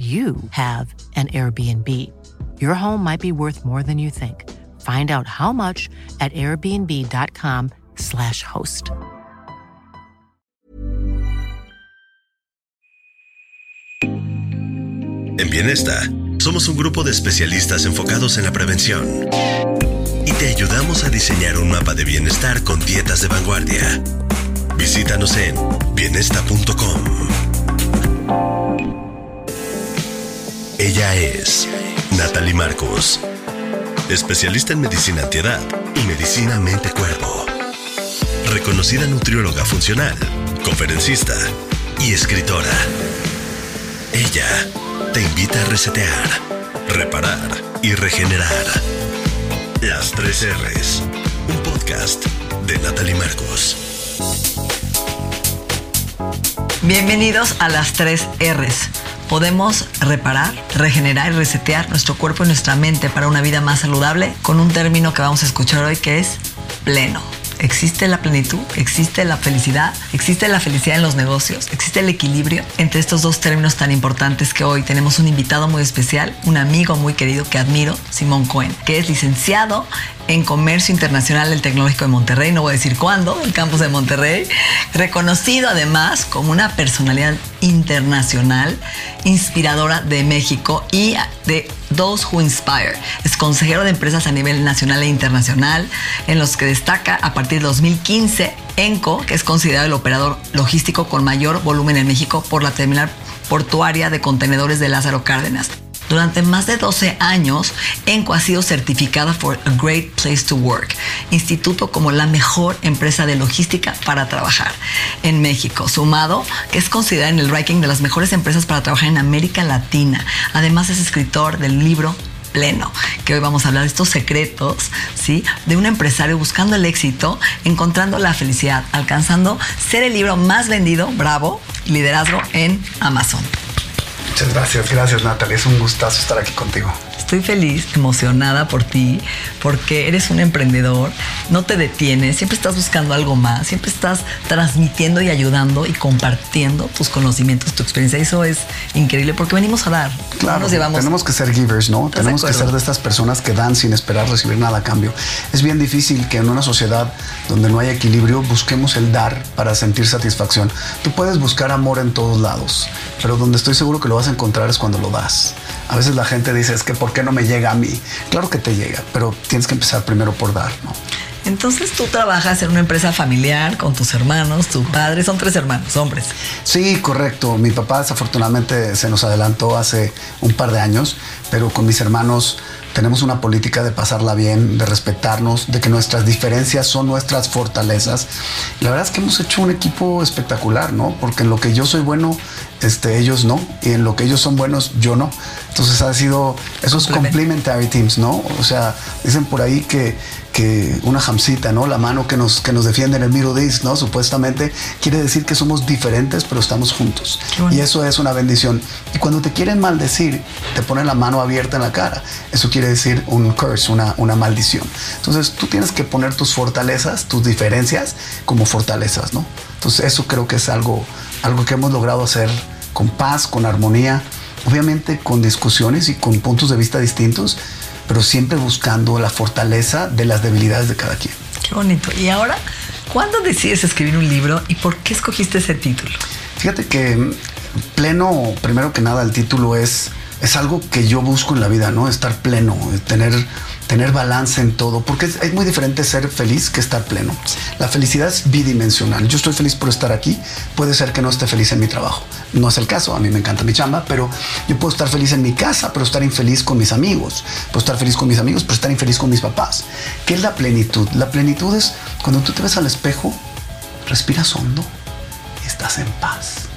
you have an Airbnb. Your home might be worth more than you think. Find out how much at airbnb.com/slash host. En Bienesta, somos un grupo de especialistas enfocados en la prevención y te ayudamos a diseñar un mapa de bienestar con dietas de vanguardia. Visítanos en bienesta.com. Ella es Natalie Marcos, especialista en medicina antiedad y medicina mente-cuerpo. Reconocida nutrióloga funcional, conferencista y escritora. Ella te invita a resetear, reparar y regenerar. Las tres R's, un podcast de Natalie Marcos. Bienvenidos a las tres R's. Podemos reparar, regenerar y resetear nuestro cuerpo y nuestra mente para una vida más saludable con un término que vamos a escuchar hoy que es pleno. Existe la plenitud, existe la felicidad, existe la felicidad en los negocios, existe el equilibrio entre estos dos términos tan importantes que hoy tenemos un invitado muy especial, un amigo muy querido que admiro, Simón Cohen, que es licenciado en Comercio Internacional del Tecnológico de Monterrey, no voy a decir cuándo, el campus de Monterrey, reconocido además como una personalidad internacional, inspiradora de México y de Those Who Inspire. Es consejero de empresas a nivel nacional e internacional, en los que destaca a partir de 2015 ENCO, que es considerado el operador logístico con mayor volumen en México por la terminal portuaria de contenedores de Lázaro Cárdenas. Durante más de 12 años, ENCO ha sido certificada por A Great Place to Work, instituto como la mejor empresa de logística para trabajar en México, sumado que es considerada en el ranking de las mejores empresas para trabajar en América Latina. Además es escritor del libro pleno, que hoy vamos a hablar de estos secretos, ¿sí? De un empresario buscando el éxito, encontrando la felicidad, alcanzando ser el libro más vendido, bravo, liderazgo en Amazon. Muchas gracias, gracias Natalie. Es un gustazo estar aquí contigo. Estoy feliz, emocionada por ti, porque eres un emprendedor, no te detienes, siempre estás buscando algo más, siempre estás transmitiendo y ayudando y compartiendo tus conocimientos, tu experiencia. Eso es increíble porque venimos a dar. Claro, tenemos que ser givers, ¿no? Tenemos que ser de estas personas que dan sin esperar recibir nada a cambio. Es bien difícil que en una sociedad donde no hay equilibrio busquemos el dar para sentir satisfacción. Tú puedes buscar amor en todos lados, pero donde estoy seguro que lo vas a encontrar es cuando lo das. A veces la gente dice, es que ¿por qué no me llega a mí? Claro que te llega, pero tienes que empezar primero por dar, ¿no? Entonces tú trabajas en una empresa familiar con tus hermanos, tu padre, son tres hermanos, hombres. Sí, correcto. Mi papá desafortunadamente se nos adelantó hace un par de años, pero con mis hermanos tenemos una política de pasarla bien, de respetarnos, de que nuestras diferencias son nuestras fortalezas. la verdad es que hemos hecho un equipo espectacular, ¿no? Porque en lo que yo soy bueno, este, ellos no, y en lo que ellos son buenos, yo no. Entonces ha sido esos complementary teams, ¿no? O sea, dicen por ahí que, que una jamcita, ¿no? La mano que nos, que nos defiende en el Middle East, ¿no? Supuestamente quiere decir que somos diferentes, pero estamos juntos. Y eso es una bendición. Y cuando te quieren maldecir, te ponen la mano abierta en la cara. Eso quiere decir un curse, una, una maldición. Entonces tú tienes que poner tus fortalezas, tus diferencias como fortalezas, ¿no? Entonces eso creo que es algo, algo que hemos logrado hacer con paz, con armonía, obviamente con discusiones y con puntos de vista distintos, pero siempre buscando la fortaleza de las debilidades de cada quien. Qué bonito. Y ahora, ¿cuándo decides escribir un libro y por qué escogiste ese título? Fíjate que pleno, primero que nada, el título es, es algo que yo busco en la vida, ¿no? Estar pleno, tener tener balance en todo, porque es, muy diferente ser feliz que estar pleno. La felicidad es bidimensional. Yo estoy feliz por estar aquí, puede ser que no esté feliz en mi trabajo. No es el caso, a mí me encanta mi chamba, pero yo puedo estar feliz en mi casa, pero estar infeliz con mis amigos. Puedo estar feliz con mis amigos, pero estar infeliz con mis papás. ¿Qué es la plenitud? La plenitud es cuando tú te ves al espejo, respiras hondo y estás en paz.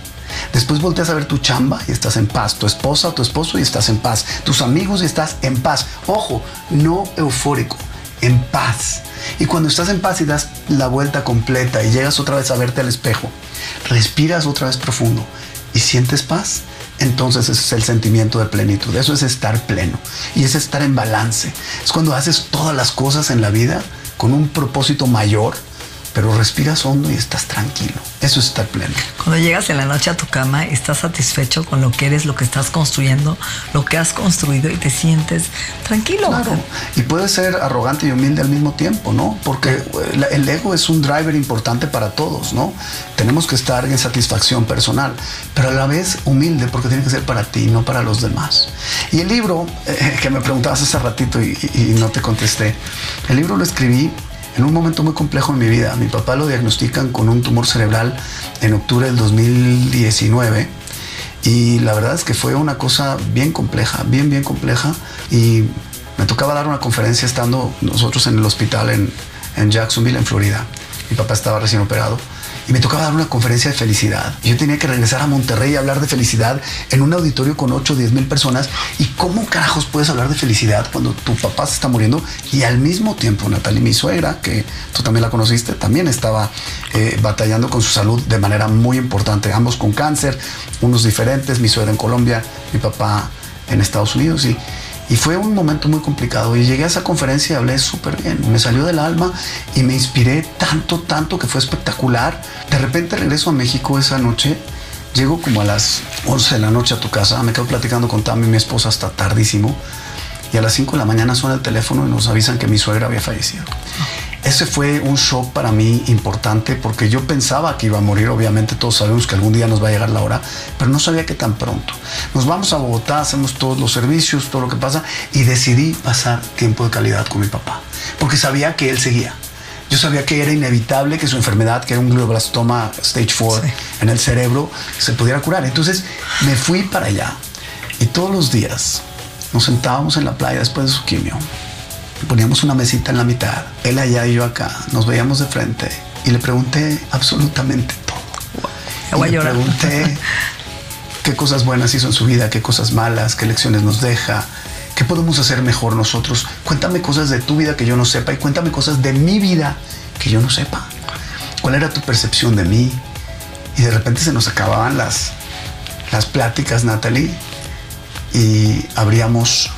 Después volteas a ver tu chamba y estás en paz. Tu esposa o tu esposo y estás en paz. Tus amigos y estás en paz. Ojo, no eufórico, en paz. Y cuando estás en paz y das la vuelta completa y llegas otra vez a verte al espejo, respiras otra vez profundo y sientes paz, entonces ese es el sentimiento de plenitud. Eso es estar pleno y es estar en balance. Es cuando haces todas las cosas en la vida con un propósito mayor pero respiras hondo y estás tranquilo. Eso es estar pleno. Cuando llegas en la noche a tu cama, estás satisfecho con lo que eres, lo que estás construyendo, lo que has construido y te sientes tranquilo. Claro. Y puedes ser arrogante y humilde al mismo tiempo, ¿no? Porque eh, el ego es un driver importante para todos, ¿no? Tenemos que estar en satisfacción personal, pero a la vez humilde porque tiene que ser para ti, no para los demás. Y el libro, eh, que me preguntabas hace ratito y, y no te contesté, el libro lo escribí en un momento muy complejo en mi vida. Mi papá lo diagnostican con un tumor cerebral en octubre del 2019 y la verdad es que fue una cosa bien compleja, bien, bien compleja y me tocaba dar una conferencia estando nosotros en el hospital en, en Jacksonville, en Florida. Mi papá estaba recién operado y me tocaba dar una conferencia de felicidad. Yo tenía que regresar a Monterrey y hablar de felicidad en un auditorio con 8 o 10 mil personas. ¿Y cómo carajos puedes hablar de felicidad cuando tu papá se está muriendo? Y al mismo tiempo, Natalie, mi suegra, que tú también la conociste, también estaba eh, batallando con su salud de manera muy importante. Ambos con cáncer, unos diferentes, mi suegra en Colombia, mi papá en Estados Unidos. Y, y fue un momento muy complicado y llegué a esa conferencia y hablé súper bien. Me salió del alma y me inspiré tanto, tanto que fue espectacular. De repente regreso a México esa noche. Llego como a las 11 de la noche a tu casa. Me quedo platicando con Tammy, mi esposa, hasta tardísimo. Y a las 5 de la mañana suena el teléfono y nos avisan que mi suegra había fallecido. Ese fue un shock para mí importante porque yo pensaba que iba a morir, obviamente todos sabemos que algún día nos va a llegar la hora, pero no sabía que tan pronto. Nos vamos a Bogotá, hacemos todos los servicios, todo lo que pasa y decidí pasar tiempo de calidad con mi papá, porque sabía que él seguía. Yo sabía que era inevitable que su enfermedad, que era un glioblastoma stage 4 en el cerebro, se pudiera curar. Entonces me fui para allá y todos los días nos sentábamos en la playa después de su quimio poníamos una mesita en la mitad, él allá y yo acá, nos veíamos de frente y le pregunté absolutamente todo. Y le pregunté qué cosas buenas hizo en su vida, qué cosas malas, qué lecciones nos deja, qué podemos hacer mejor nosotros. Cuéntame cosas de tu vida que yo no sepa y cuéntame cosas de mi vida que yo no sepa. ¿Cuál era tu percepción de mí? Y de repente se nos acababan las, las pláticas, Natalie, y abríamos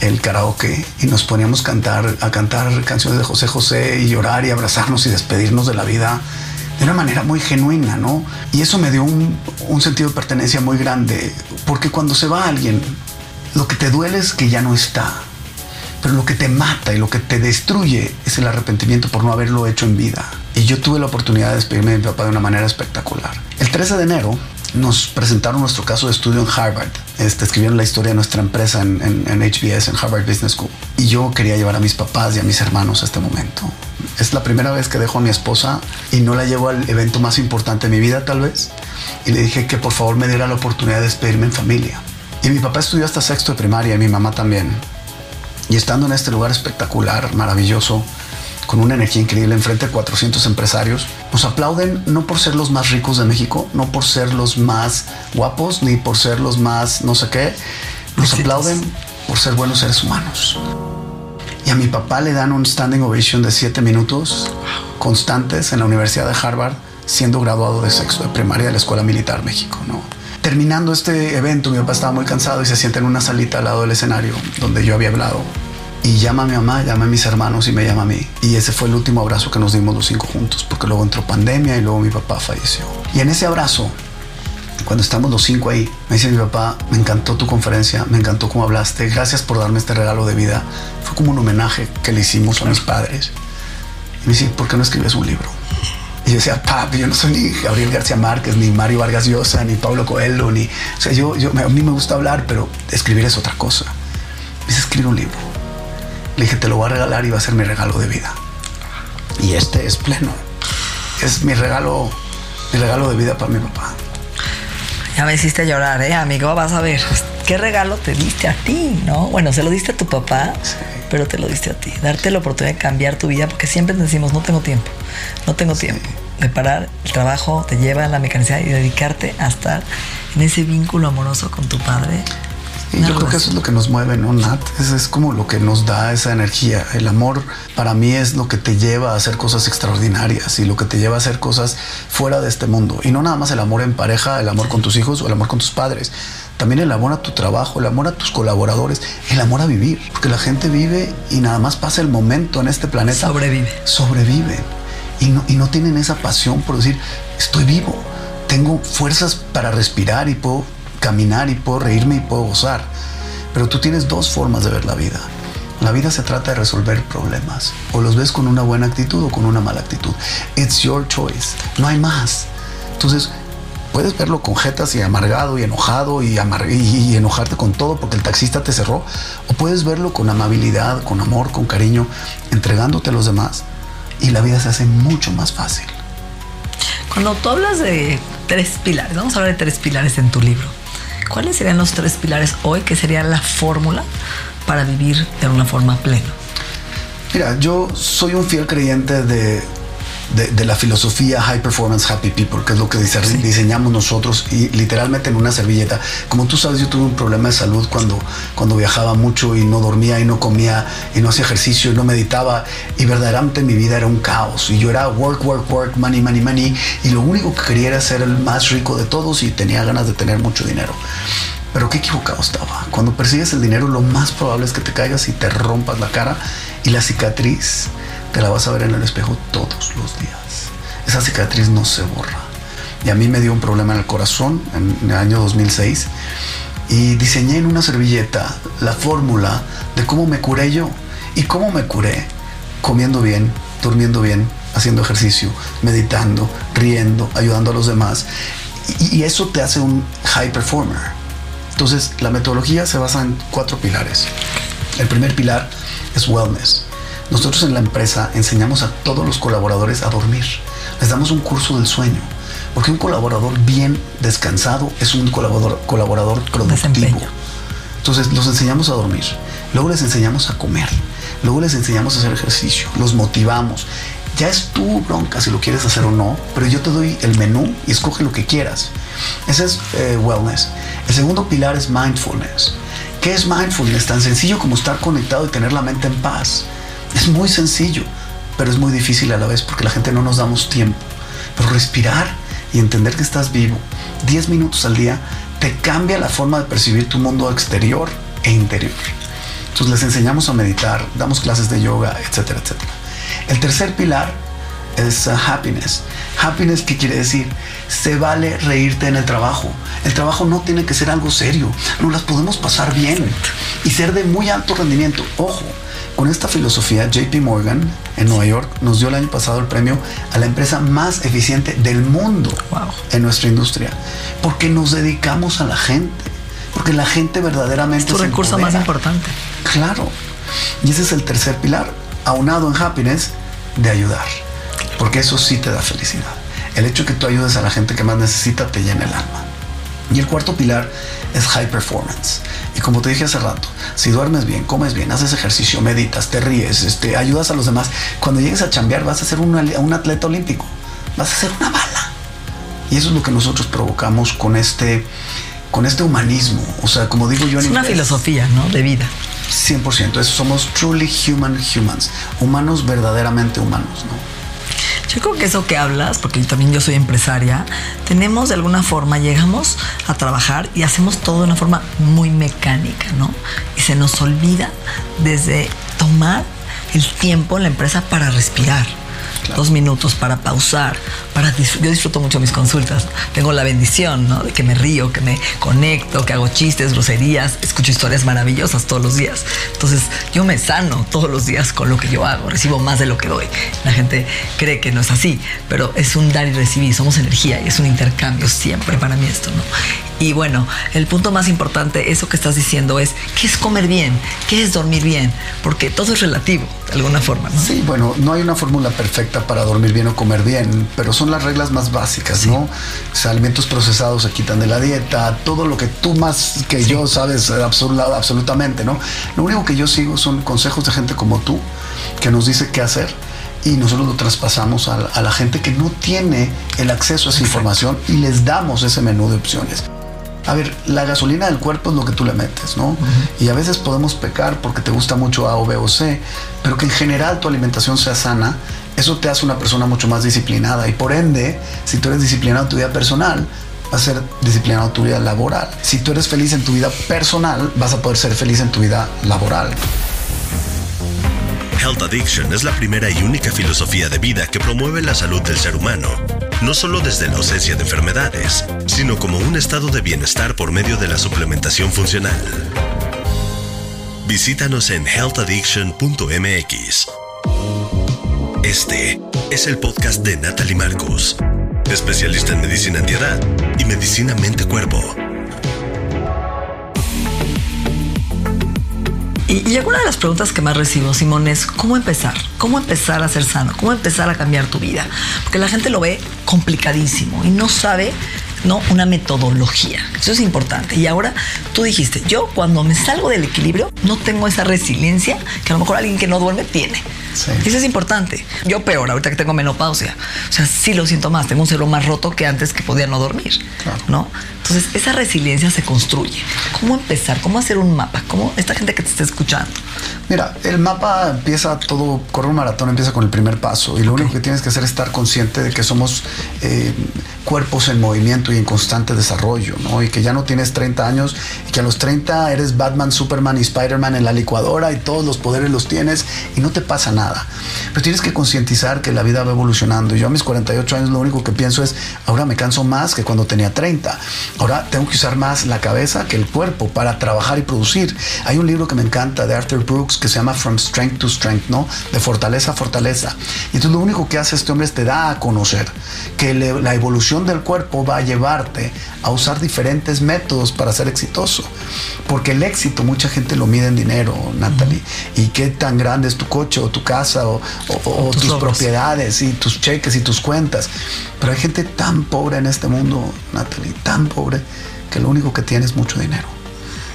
el karaoke y nos poníamos a cantar canciones de José José y llorar y abrazarnos y despedirnos de la vida de una manera muy genuina, ¿no? Y eso me dio un, un sentido de pertenencia muy grande, porque cuando se va alguien, lo que te duele es que ya no está, pero lo que te mata y lo que te destruye es el arrepentimiento por no haberlo hecho en vida. Y yo tuve la oportunidad de despedirme de mi papá de una manera espectacular. El 13 de enero nos presentaron nuestro caso de estudio en Harvard. Este, escribieron la historia de nuestra empresa en, en, HBS, en Harvard Business School. Y yo quería llevar a mis papás y a mis hermanos a este momento. Es la primera vez que dejo a mi esposa y no la llevo al evento más importante de mi vida, tal vez. Y le dije que por favor me diera la oportunidad de despedirme en familia. Y mi papá estudió hasta sexto de primaria y mi mamá también. Y estando en este lugar espectacular, maravilloso, con una energía increíble enfrente de 400 empresarios, nos aplauden no por ser los más ricos de México, no por ser los más guapos, ni por ser los más no sé qué, nos aplauden por ser buenos seres humanos. Y a mi papá le dan un standing ovation de 7 minutos constantes en la Universidad de Harvard, siendo graduado de sexto de primaria de la Escuela Militar México, ¿no? Terminando este evento, mi papá estaba muy cansado y se sienta en una salita al lado del escenario donde yo había hablado y llama a mi mamá, llama a mis hermanos y me llama a mí. Y ese fue el último abrazo que nos dimos los cinco juntos, porque luego entró pandemia y luego mi papá falleció. Y en ese abrazo, cuando estamos los cinco ahí, me dice mi papá, me encantó tu conferencia, me encantó cómo hablaste, gracias por darme este regalo de vida. Fue como un homenaje que le hicimos a mis padres. Y me dice, ¿por qué no escribes un libro? Y yo decía, papi, yo no soy ni Gabriel García Márquez, ni Mario Vargas Llosa, ni Pablo Coelho, ni... O sea, yo, yo, a mí me gusta hablar, pero escribir es otra cosa. Me dice, escribe un libro. Le dije, te lo voy a regalar y va a ser mi regalo de vida. Y este es pleno. Es mi regalo, mi regalo de vida para mi papá. Ya me hiciste llorar, ¿eh, amigo? Vas a ver. ¿Qué regalo te diste a ti, no? Bueno, se lo diste a tu papá, pero te lo diste a ti. Darte la oportunidad de cambiar tu vida, porque siempre decimos, no tengo tiempo, no tengo tiempo. de parar el trabajo, te lleva a la mecanicidad y dedicarte a estar en ese vínculo amoroso con tu padre. Y yo creo que eso es lo que nos mueve, ¿no, Nat? Es, es como lo que nos da esa energía. El amor para mí es lo que te lleva a hacer cosas extraordinarias y lo que te lleva a hacer cosas fuera de este mundo. Y no nada más el amor en pareja, el amor con tus hijos o el amor con tus padres. También el amor a tu trabajo, el amor a tus colaboradores, el amor a vivir. Porque la gente vive y nada más pasa el momento en este planeta. Sobrevive. Sobrevive. Y no, y no tienen esa pasión por decir, estoy vivo, tengo fuerzas para respirar y puedo caminar y puedo reírme y puedo gozar. Pero tú tienes dos formas de ver la vida. La vida se trata de resolver problemas. O los ves con una buena actitud o con una mala actitud. It's your choice. No hay más. Entonces, puedes verlo con jetas y amargado y enojado y, amar y, enojarte con todo porque el taxista te cerró. O puedes verlo con amabilidad, con amor, con cariño, entregándote a los demás. Y la vida se hace mucho más fácil. Cuando tú hablas de tres pilares, vamos a hablar de tres pilares en tu libro. ¿Cuáles serían los tres pilares hoy que sería la fórmula para vivir de una forma plena? Mira, yo soy un fiel creyente de, de, de, la filosofía High Performance Happy People, que es lo que dise sí. diseñamos nosotros y literalmente en una servilleta. Como tú sabes, yo tuve un problema de salud cuando, cuando viajaba mucho y no dormía y no comía y no hacía ejercicio y no meditaba y verdaderamente mi vida era un caos y yo era work, work, work, money, money, money y lo único que quería era ser el más rico de todos y tenía ganas de tener mucho dinero. Pero qué equivocado estaba. Cuando persigues el dinero, lo más probable es que te caigas y te rompas la cara y la cicatriz te la vas a ver en el espejo todos los días. Esa cicatriz no se borra. Y a mí me dio un problema en el corazón en el año 2006 y diseñé en una servilleta la fórmula de cómo me curé yo. ¿Y cómo me curé? Comiendo bien, durmiendo bien, haciendo ejercicio, meditando, riendo, ayudando a los demás. Y, y eso te hace un high performer. Entonces, la metodología se basa en cuatro pilares. El primer pilar es wellness. Nosotros en la empresa enseñamos a todos los colaboradores a dormir. Les damos un curso del sueño. Porque un colaborador bien descansado es un colaborador, colaborador productivo. Desempeño. Entonces los enseñamos a dormir. Luego les enseñamos a comer. Luego les enseñamos a hacer ejercicio. Los motivamos. Ya es tu bronca si lo quieres hacer o no, pero yo te doy el menú y escoge lo que quieras. Ese es eh, wellness. El segundo pilar es mindfulness. ¿Qué es mindfulness? Tan sencillo como estar conectado y tener la mente en paz. Es muy sencillo, pero es muy difícil a la vez porque la gente no nos damos tiempo. Pero respirar y entender que estás vivo 10 minutos al día te cambia la forma de percibir tu mundo exterior e interior. Entonces les enseñamos a meditar, damos clases de yoga, etcétera, etcétera. El tercer pilar es uh, happiness. Happiness, ¿qué quiere decir? Se vale reírte en el trabajo. El trabajo no tiene que ser algo serio. No las podemos pasar bien y ser de muy alto rendimiento. Ojo, con esta filosofía, JP Morgan en Nueva York nos dio el año pasado el premio a la empresa más eficiente del mundo wow. en nuestra industria. Porque nos dedicamos a la gente. Porque la gente verdaderamente es tu recurso empodera. más importante. Claro. Y ese es el tercer pilar, aunado en happiness, de ayudar. Porque eso sí te da felicidad. El hecho de que tú ayudes a la gente que más necesita te llena el alma. Y el cuarto pilar es high performance. Y como te dije hace rato, si duermes bien, comes bien, haces ejercicio, meditas, te ríes, este, ayudas a los demás, cuando llegues a chambear vas a ser un, un atleta olímpico, vas a ser una bala. Y eso es lo que nosotros provocamos con este, con este humanismo. O sea, como digo yo en Es una inglés, filosofía, ¿no? De vida. 100%. Eso somos truly human humans. Humanos verdaderamente humanos, ¿no? Yo creo que eso que hablas, porque yo también yo soy empresaria, tenemos de alguna forma, llegamos a trabajar y hacemos todo de una forma muy mecánica, ¿no? Y se nos olvida desde tomar el tiempo en la empresa para respirar. Claro. Dos minutos para pausar, para yo disfruto mucho mis consultas. Tengo la bendición, ¿no? De que me río, que me conecto, que hago chistes, groserías, escucho historias maravillosas todos los días. Entonces, yo me sano todos los días con lo que yo hago, recibo más de lo que doy. La gente cree que no es así, pero es un dar y recibir, somos energía y es un intercambio siempre para mí esto, ¿no? Y bueno, el punto más importante, eso que estás diciendo es, ¿qué es comer bien? ¿Qué es dormir bien? Porque todo es relativo, de alguna forma. Sí, bueno, no hay una fórmula perfecta para dormir bien o comer bien, pero son las reglas más básicas, sí. ¿no? O sea, alimentos procesados se quitan de la dieta, todo lo que tú más que sí. yo sabes absolut absolutamente, ¿no? Lo único que yo sigo son consejos de gente como tú, que nos dice qué hacer y nosotros lo traspasamos a, la gente que no tiene el acceso a esa información y les damos ese menú de opciones. A ver, la gasolina del cuerpo es lo que tú le metes, ¿no? Y a veces podemos pecar porque te gusta mucho A o B o C, pero que en general tu alimentación sea sana, eso te hace una persona mucho más disciplinada y por ende, si tú eres disciplinado en tu vida personal, vas a ser disciplinado en tu vida laboral. Si tú eres feliz en tu vida personal, vas a poder ser feliz en tu vida laboral. Health Addiction es la primera y única filosofía de vida que promueve la salud del ser humano, no solo desde la ausencia de enfermedades, sino como un estado de bienestar por medio de la suplementación funcional. Visítanos en healthaddiction.mx. Este es el podcast de Natalie Marcos, especialista en medicina antiedad y medicina mente-cuerpo Y, alguna de las preguntas que más recibo, Simón, es ¿cómo empezar? ¿Cómo empezar a ser sano? ¿Cómo empezar a cambiar tu vida? Porque la gente lo ve complicadísimo y no sabe ¿no? Una metodología. Eso es importante. Y ahora tú dijiste, yo cuando me salgo del equilibrio no tengo esa resiliencia que a lo mejor alguien que no duerme tiene. Eso es importante. Yo peor, ahorita que tengo menopausia. O sea, sí lo siento más. Tengo un cerebro más roto que antes que podía no dormir. ¿No? Entonces, esa resiliencia se construye. ¿Cómo empezar? ¿Cómo hacer un mapa? ¿Cómo esta gente que te está escuchando? Mira, el mapa empieza todo, correr un maratón empieza con el primer paso y lo único que tienes que hacer es estar consciente de que somos eh, cuerpos en movimiento y en constante desarrollo, ¿no? Y que ya no tienes 30 años y que a los 30 eres Batman, Superman y Spider-Man en la licuadora y todos los poderes los tienes y no te pasa nada. Pero tienes que concientizar que la vida va evolucionando. Yo a mis 48 años lo único que pienso es, ahora me canso más que cuando tenía 30. Ahora tengo que usar más la cabeza que el cuerpo para trabajar y producir. Hay un libro que me encanta de Arthur Brooks que se llama From Strength to Strength, ¿no? De fortaleza a fortaleza. Y entonces lo único que hace este hombre es te da a conocer que la evolución del cuerpo va a llevarte a usar diferentes métodos para ser exitoso. Porque el éxito mucha gente lo mide en dinero, Natalie. Y qué tan grande es tu coche o tu casa o, tus, propiedades y tus cheques y tus cuentas. Pero hay gente tan pobre en este mundo, Natalie, tan pobre, que lo único que tiene es mucho dinero.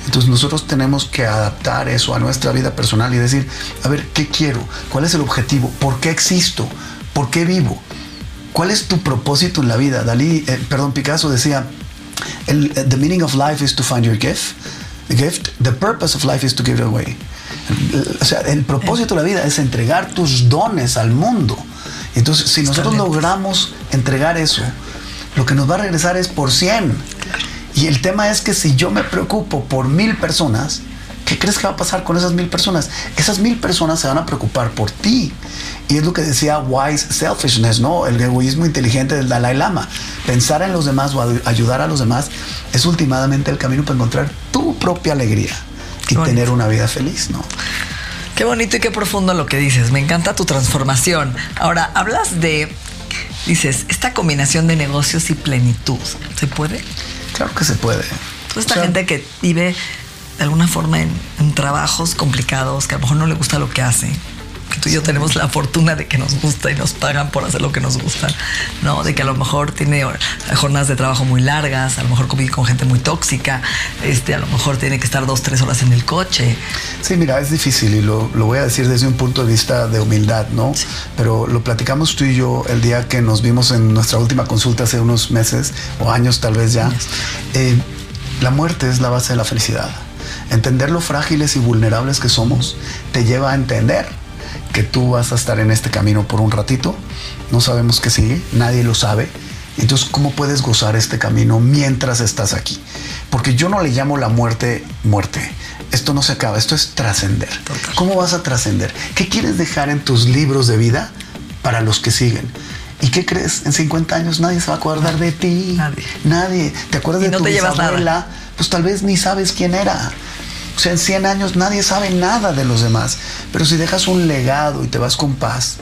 Entonces nosotros tenemos que adaptar eso a nuestra vida personal y decir, a ver, ¿qué quiero? ¿Cuál es el objetivo? ¿Por qué existo? ¿Por qué vivo? ¿Cuál es tu propósito en la vida? Dalí, eh, perdón, Picasso decía, el, eh, the meaning of life is to find your gift. The gift, the purpose of life is to give it away. O sea, el propósito de la vida es entregar tus dones al mundo. Entonces, si nosotros logramos entregar eso, lo que nos va a regresar es por 100. Y el tema es que si yo me preocupo por mil personas, ¿qué crees que va a pasar con esas mil personas? Esas mil personas se van a preocupar por ti. Y es lo que decía Wise Selfishness, ¿no? El egoísmo inteligente del Dalai Lama. Pensar en los demás o ayudar a los demás es últimamente el camino para encontrar tu propia alegría y tener una vida feliz, ¿no? Qué bonito y qué profundo lo que dices. Me encanta tu transformación. Ahora, hablas de, dices, esta combinación de negocios y plenitud. ¿Se puede? Claro que se puede. Toda esta gente que vive de alguna forma en, trabajos complicados, que a lo mejor no le gusta lo que hace, que tú y yo tenemos la fortuna de que nos gusta y nos pagan por hacer lo que nos gusta, ¿no? De que a lo mejor tiene jornadas de trabajo muy largas, a lo mejor convive con gente muy tóxica, este, a lo mejor tiene que estar dos, tres horas en el coche. Sí, mira, es difícil y lo, voy a decir desde un punto de vista de humildad, ¿no? Pero lo platicamos tú y yo el día que nos vimos en nuestra última consulta hace unos meses o años tal vez ya. Eh, la muerte es la base de la felicidad. Entender lo frágiles y vulnerables que somos te lleva a entender que tú vas a estar en este camino por un ratito. No sabemos qué sigue, nadie lo sabe. Entonces, ¿cómo puedes gozar este camino mientras estás aquí? Porque yo no le llamo la muerte muerte. Esto no se acaba, esto es trascender. ¿Cómo vas a trascender? ¿Qué quieres dejar en tus libros de vida para los que siguen? ¿Y qué crees? En 50 años nadie se va a acordar de ti. Nadie. Nadie. ¿Te acuerdas de tu bisabuela? Pues tal vez ni sabes quién era. O sea, en 100 años nadie sabe nada de los demás. Pero si dejas un legado y te vas con paz,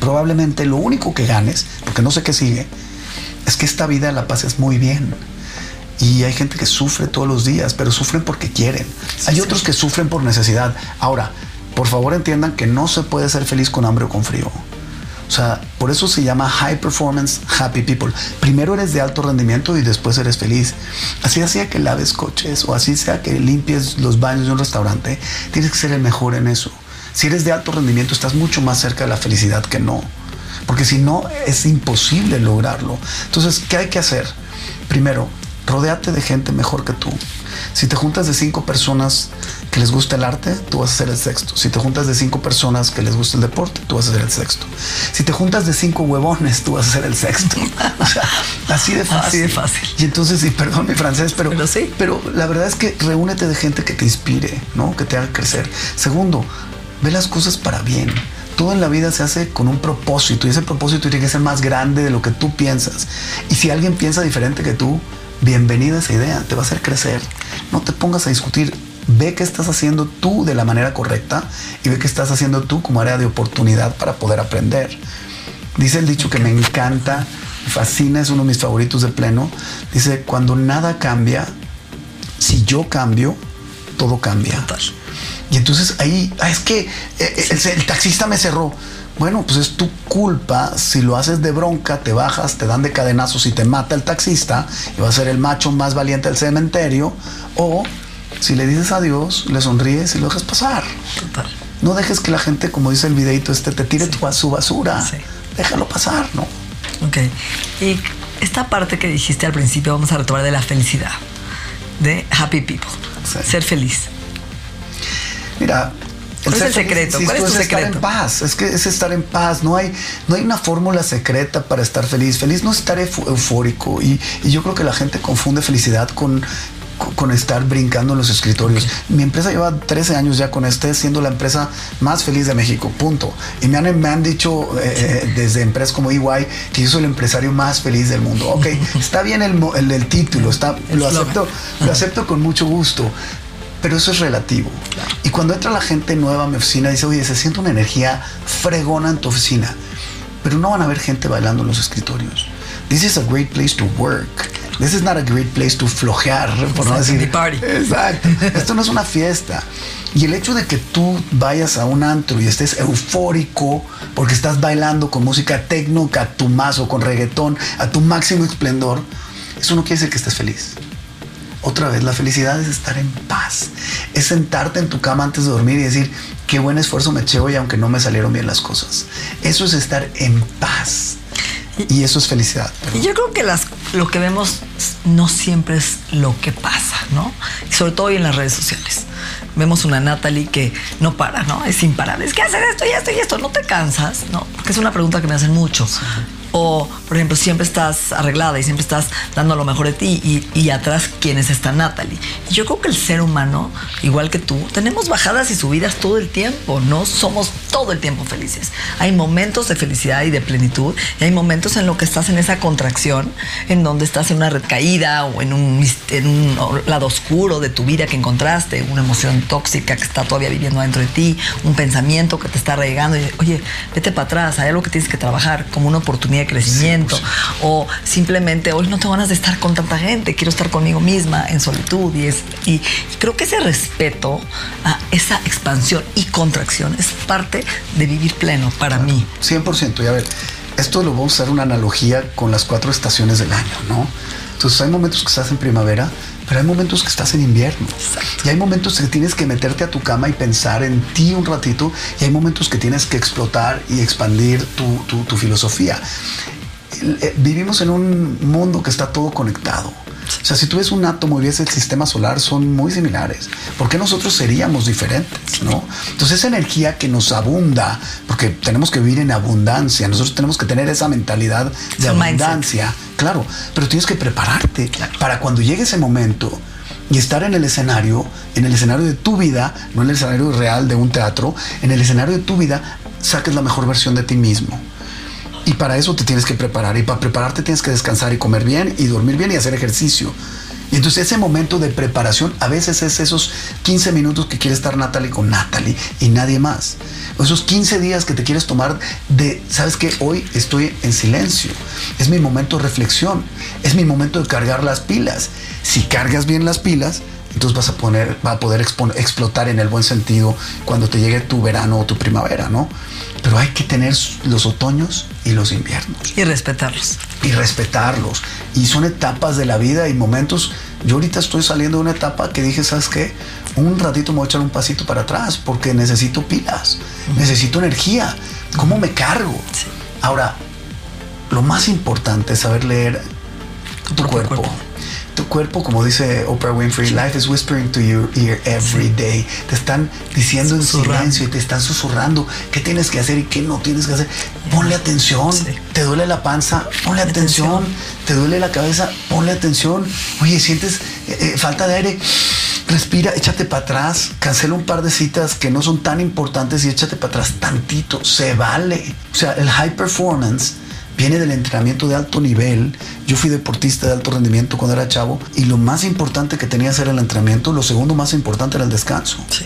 probablemente lo único que ganes, porque no sé qué sigue, es que esta vida la pases muy bien. Y hay gente que sufre todos los días, pero sufren porque quieren. hay otros que sufren por necesidad. Ahora, por favor entiendan que no se puede ser feliz con hambre o con frío. O sea, por eso se llama High Performance Happy People. Primero eres de alto rendimiento y después eres feliz. Así sea que laves coches o así sea que limpies los baños de un restaurante, tienes que ser el mejor en eso. Si eres de alto rendimiento, estás mucho más cerca de la felicidad que no. Porque si no, es imposible lograrlo. Entonces, ¿qué hay que hacer? Primero, rodéate de gente mejor que tú. Si te juntas de cinco personas que les gusta el arte, tú vas a ser el sexto. Si te juntas de cinco personas que les gusta el deporte, tú vas a ser el sexto. Si te juntas de cinco huevones, tú vas a ser el sexto. O sea, así de fácil. Así de fácil. Y entonces, y perdón mi francés, pero, Pero sí. pero la verdad es que reúnete de gente que te inspire, ¿no? Que te haga crecer. Segundo, ve las cosas para bien. Todo en la vida se hace con un propósito y ese propósito tiene que ser más grande de lo que tú piensas. Y si alguien piensa diferente que tú, bienvenida a esa idea, te va a hacer crecer. No te pongas a discutir. Ve qué estás haciendo tú de la manera correcta y ve qué estás haciendo tú como área de oportunidad para poder aprender. Dice el dicho que me encanta, me fascina, es uno de mis favoritos de pleno. Dice, cuando nada cambia, si yo cambio, todo cambia. Y entonces ahí, ah, es que eh, el, el taxista me cerró. Bueno, pues es tu culpa. Si lo haces de bronca, te bajas, te dan de cadenazos y te mata el taxista y va a ser el macho más valiente del cementerio. O si le dices adiós, le sonríes y lo dejas pasar. Total. No dejes que la gente, como dice el videito este, te tire tu, su basura. Sí. Déjalo pasar, ¿no? Ok. Y esta parte que dijiste al principio, vamos a retomar de la felicidad, de happy people, Sí. ser feliz. Mira. ¿Cuál es el secreto? ¿Cuál es tu estar secreto? en paz. Es que es estar en paz. No hay, no hay una fórmula secreta para estar feliz. Feliz no es estar eufórico. Y, y yo creo que la gente confunde felicidad con, con- estar brincando en los escritorios. Mi empresa lleva 13 años ya con este, siendo la empresa más feliz de México. Punto. Y me han, me han dicho eh, eh, desde empresas como EY que yo soy el empresario más feliz del mundo. Ok, está bien el, el, el título, está, El lo acepto, lo acepto con mucho gusto. Pero eso es relativo. Y cuando entra la gente nueva a mi oficina, dice, oye, se siente una energía fregona en tu oficina. Pero no van a ver gente bailando en los escritorios. This is a great place to work. This is not a great place to flojear, por no decir. party. Exacto. Esto no es una fiesta. Y el hecho de que tú vayas a un antro y estés eufórico porque estás bailando con música tecno, catumazo, con reggaetón, a tu máximo esplendor, eso no quiere decir que estés feliz. Otra vez, la felicidad es estar en paz. Es sentarte en tu cama antes de dormir y decir, qué buen esfuerzo me eché hoy aunque no me salieron bien las cosas. Eso es estar en paz. Y eso es felicidad. Y yo creo que las, lo que vemos no siempre es lo que pasa, ¿no? Y sobre todo hoy en las redes sociales. Vemos una Natalie que no para, ¿no? Es imparable. Es que hacer esto y esto y esto. ¿No te cansas? ¿No? Porque es una pregunta que me hacen mucho. O, por ejemplo, siempre estás arreglada y siempre estás dando lo mejor de ti y, y atrás, ¿quién es esta Natalie? Yo creo que el ser humano, igual que tú, tenemos bajadas y subidas todo el tiempo. No somos todo el tiempo felices. Hay momentos de felicidad y de plenitud y hay momentos en lo que estás en esa contracción, en donde estás en una red caída o en un, en un lado oscuro de tu vida que encontraste, una emoción tóxica que está todavía viviendo dentro de ti, un pensamiento que te está regando y oye, vete para atrás, hay algo que tienes que trabajar como una oportunidad crecimiento o simplemente hoy no tengo ganas de estar con tanta gente, quiero estar conmigo misma en solitud y, es, y, y creo que ese respeto a esa expansión y contracción es parte de vivir pleno para mí. 100%. Y a ver, esto lo vamos a hacer una analogía con las cuatro estaciones del año, ¿no? Entonces hay momentos que estás en primavera, pero hay momentos que estás en invierno. Y hay momentos que tienes que meterte a tu cama y pensar en ti un ratito, y hay momentos que tienes que explotar y expandir tu, tu- tu filosofía. Eh, Vivimos en un mundo que está todo conectado. O sea, si tú ves un átomo y ves el sistema solar, son muy similares. ¿Por qué nosotros seríamos diferentes? ¿no? Entonces, esa energía que nos abunda, porque tenemos que vivir en abundancia, nosotros tenemos que tener esa mentalidad de mindset. abundancia, claro, pero tienes que prepararte para cuando llegue ese momento y estar en el escenario, en el escenario de tu vida, no en el escenario real de un teatro, en el escenario de tu vida, saques la mejor versión de ti mismo. Y para eso te tienes que preparar. Y para prepararte tienes que descansar y comer bien y dormir bien y hacer ejercicio. Y entonces ese momento de preparación a veces es esos 15 minutos que quiere estar Natalie con Natalie y nadie más. O esos 15 días que te quieres tomar de, sabes que hoy estoy en silencio. Es mi momento de reflexión. Es mi momento de cargar las pilas. Si cargas bien las pilas, entonces vas a, poner, va a poder explotar en el buen sentido cuando te llegue tu verano o tu primavera, ¿no? Pero hay que tener los otoños y los inviernos Y respetarlos. y respetarlos. Y son etapas de la vida y momentos. Yo ahorita estoy saliendo de una etapa que dije, ¿sabes qué? un ratito me voy a echar un pasito para atrás porque necesito pilas, necesito energía. ¿Cómo me cargo? Ahora, lo más importante es saber leer tu, cuerpo. Tu cuerpo, como dice Oprah Winfrey, life is whispering to your ear every day. Te están diciendo en silencio y te están susurrando qué tienes que hacer y qué no tienes que hacer. Ponle atención. Te duele la panza, ponle atención. Te duele la cabeza, ponle atención. Oye, sientes eh, eh, falta de aire respira, échate para atrás, cancela un par de citas que no son tan importantes y échate para atrás tantito, se vale. O sea, el high performance viene del entrenamiento de alto nivel. Yo fui deportista de alto rendimiento cuando era chavo y lo más importante que tenía era el entrenamiento, lo segundo más importante era el descanso. Sí.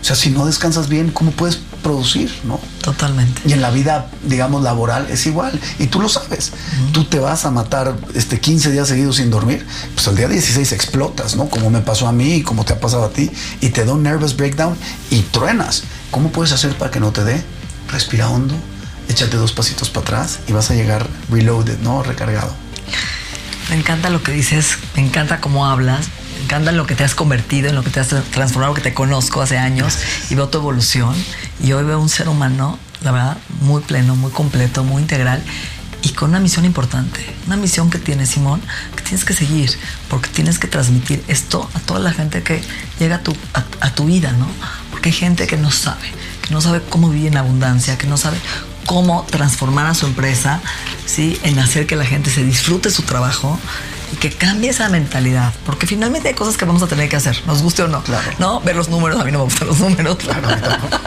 O sea, si no descansas bien, ¿cómo puedes producir? ¿no? Totalmente. Y en la vida, digamos, laboral es igual. Y tú lo sabes. Tú te vas a matar este 15 días seguidos sin dormir. Pues al día 16 explotas, ¿no? Como me pasó a mí y como te ha pasado a ti. Y te da un nervous breakdown y truenas. ¿Cómo puedes hacer para que no te dé? Respira hondo, échate dos pasitos para atrás y vas a llegar reloaded, ¿no? Recargado. Me encanta lo que dices, me encanta cómo hablas, me encanta lo que te has convertido, en lo que te has transformado, que te conozco hace años y veo tu evolución. Y hoy veo un ser humano, la verdad, muy pleno, muy completo, muy integral y con una misión importante. Una misión que tienes, Simón, que tienes que seguir, porque tienes que transmitir esto a toda la gente que llega a tu, a, a tu vida, ¿no? Porque hay gente que no sabe, que no sabe cómo vivir en abundancia, que no sabe cómo transformar a su empresa, ¿sí? En hacer que la gente se disfrute su trabajo y que cambie esa mentalidad, porque finalmente hay cosas que vamos a tener que hacer, nos guste o no. Claro. ¿No? Ver los números, a mí no me gustan los números. Claro, tampoco.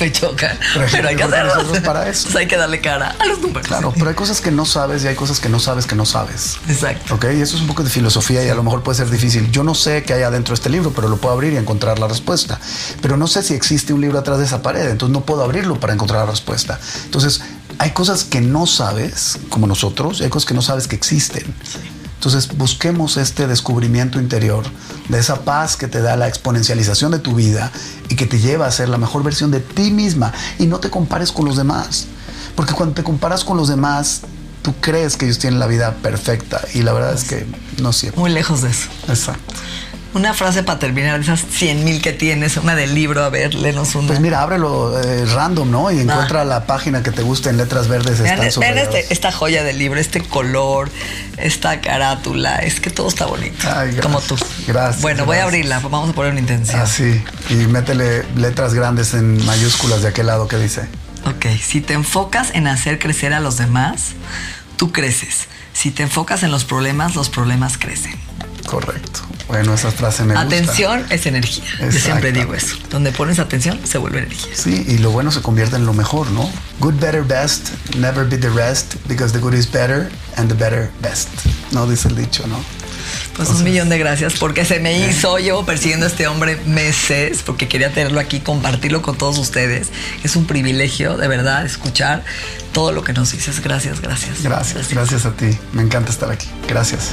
me chocan. Pero Pero, hay que hacerlos. para eso. Pues hay que darle cara a los números. Claro, pero hay cosas que no sabes y hay cosas que no sabes que no sabes. Exacto. Ok, y eso es un poco de filosofía y a lo mejor puede ser difícil. Yo no sé qué hay adentro de este libro, pero lo puedo abrir y encontrar la respuesta. Pero no sé si existe un libro atrás de esa pared, entonces no puedo abrirlo para encontrar la respuesta. Entonces, hay cosas que no sabes, como nosotros, y hay cosas que no sabes que existen. Entonces, busquemos este descubrimiento interior de esa paz que te da la exponencialización de tu vida y que te lleva a ser la mejor versión de ti misma y no te compares con los demás. Porque cuando te comparas con los demás, tú crees que ellos tienen la vida perfecta y la verdad es que no cierto. Muy lejos de eso. Exacto. Una frase para terminar de esas 100 mil que tienes, una del libro, a ver, léenos una. Pues mira, ábrelo eh, random, ¿no? Y encuentra la página que te guste en letras verdes. Vean, Están vean este- esta joya del libro, este color, esta carátula, es que todo está bonito. Ay, como tú. Gracias, Bueno, voy a abrirla, vamos a poner una intención. Así. Y métele letras grandes en mayúsculas de aquel lado que dice. Ok, si te enfocas en hacer crecer a los demás, tú creces. Si te enfocas en los problemas, los problemas crecen. Correcto. Bueno, esa frase me gusta. atención es energía. Yo siempre digo eso. Donde pones atención, se vuelve energía. Sí, y lo bueno se convierte en lo mejor, ¿no? Good, better, best, never be the rest, because the good is better and the better best. No dice el dicho, ¿no? Pues un millón de gracias porque se me hizo. Llevo persiguiendo a este hombre meses porque quería tenerlo aquí, compartirlo con todos ustedes. Es un privilegio, de verdad, escuchar todo lo que nos dices. Gracias, gracias. Gracias, gracias a ti. Me encanta estar aquí. Gracias.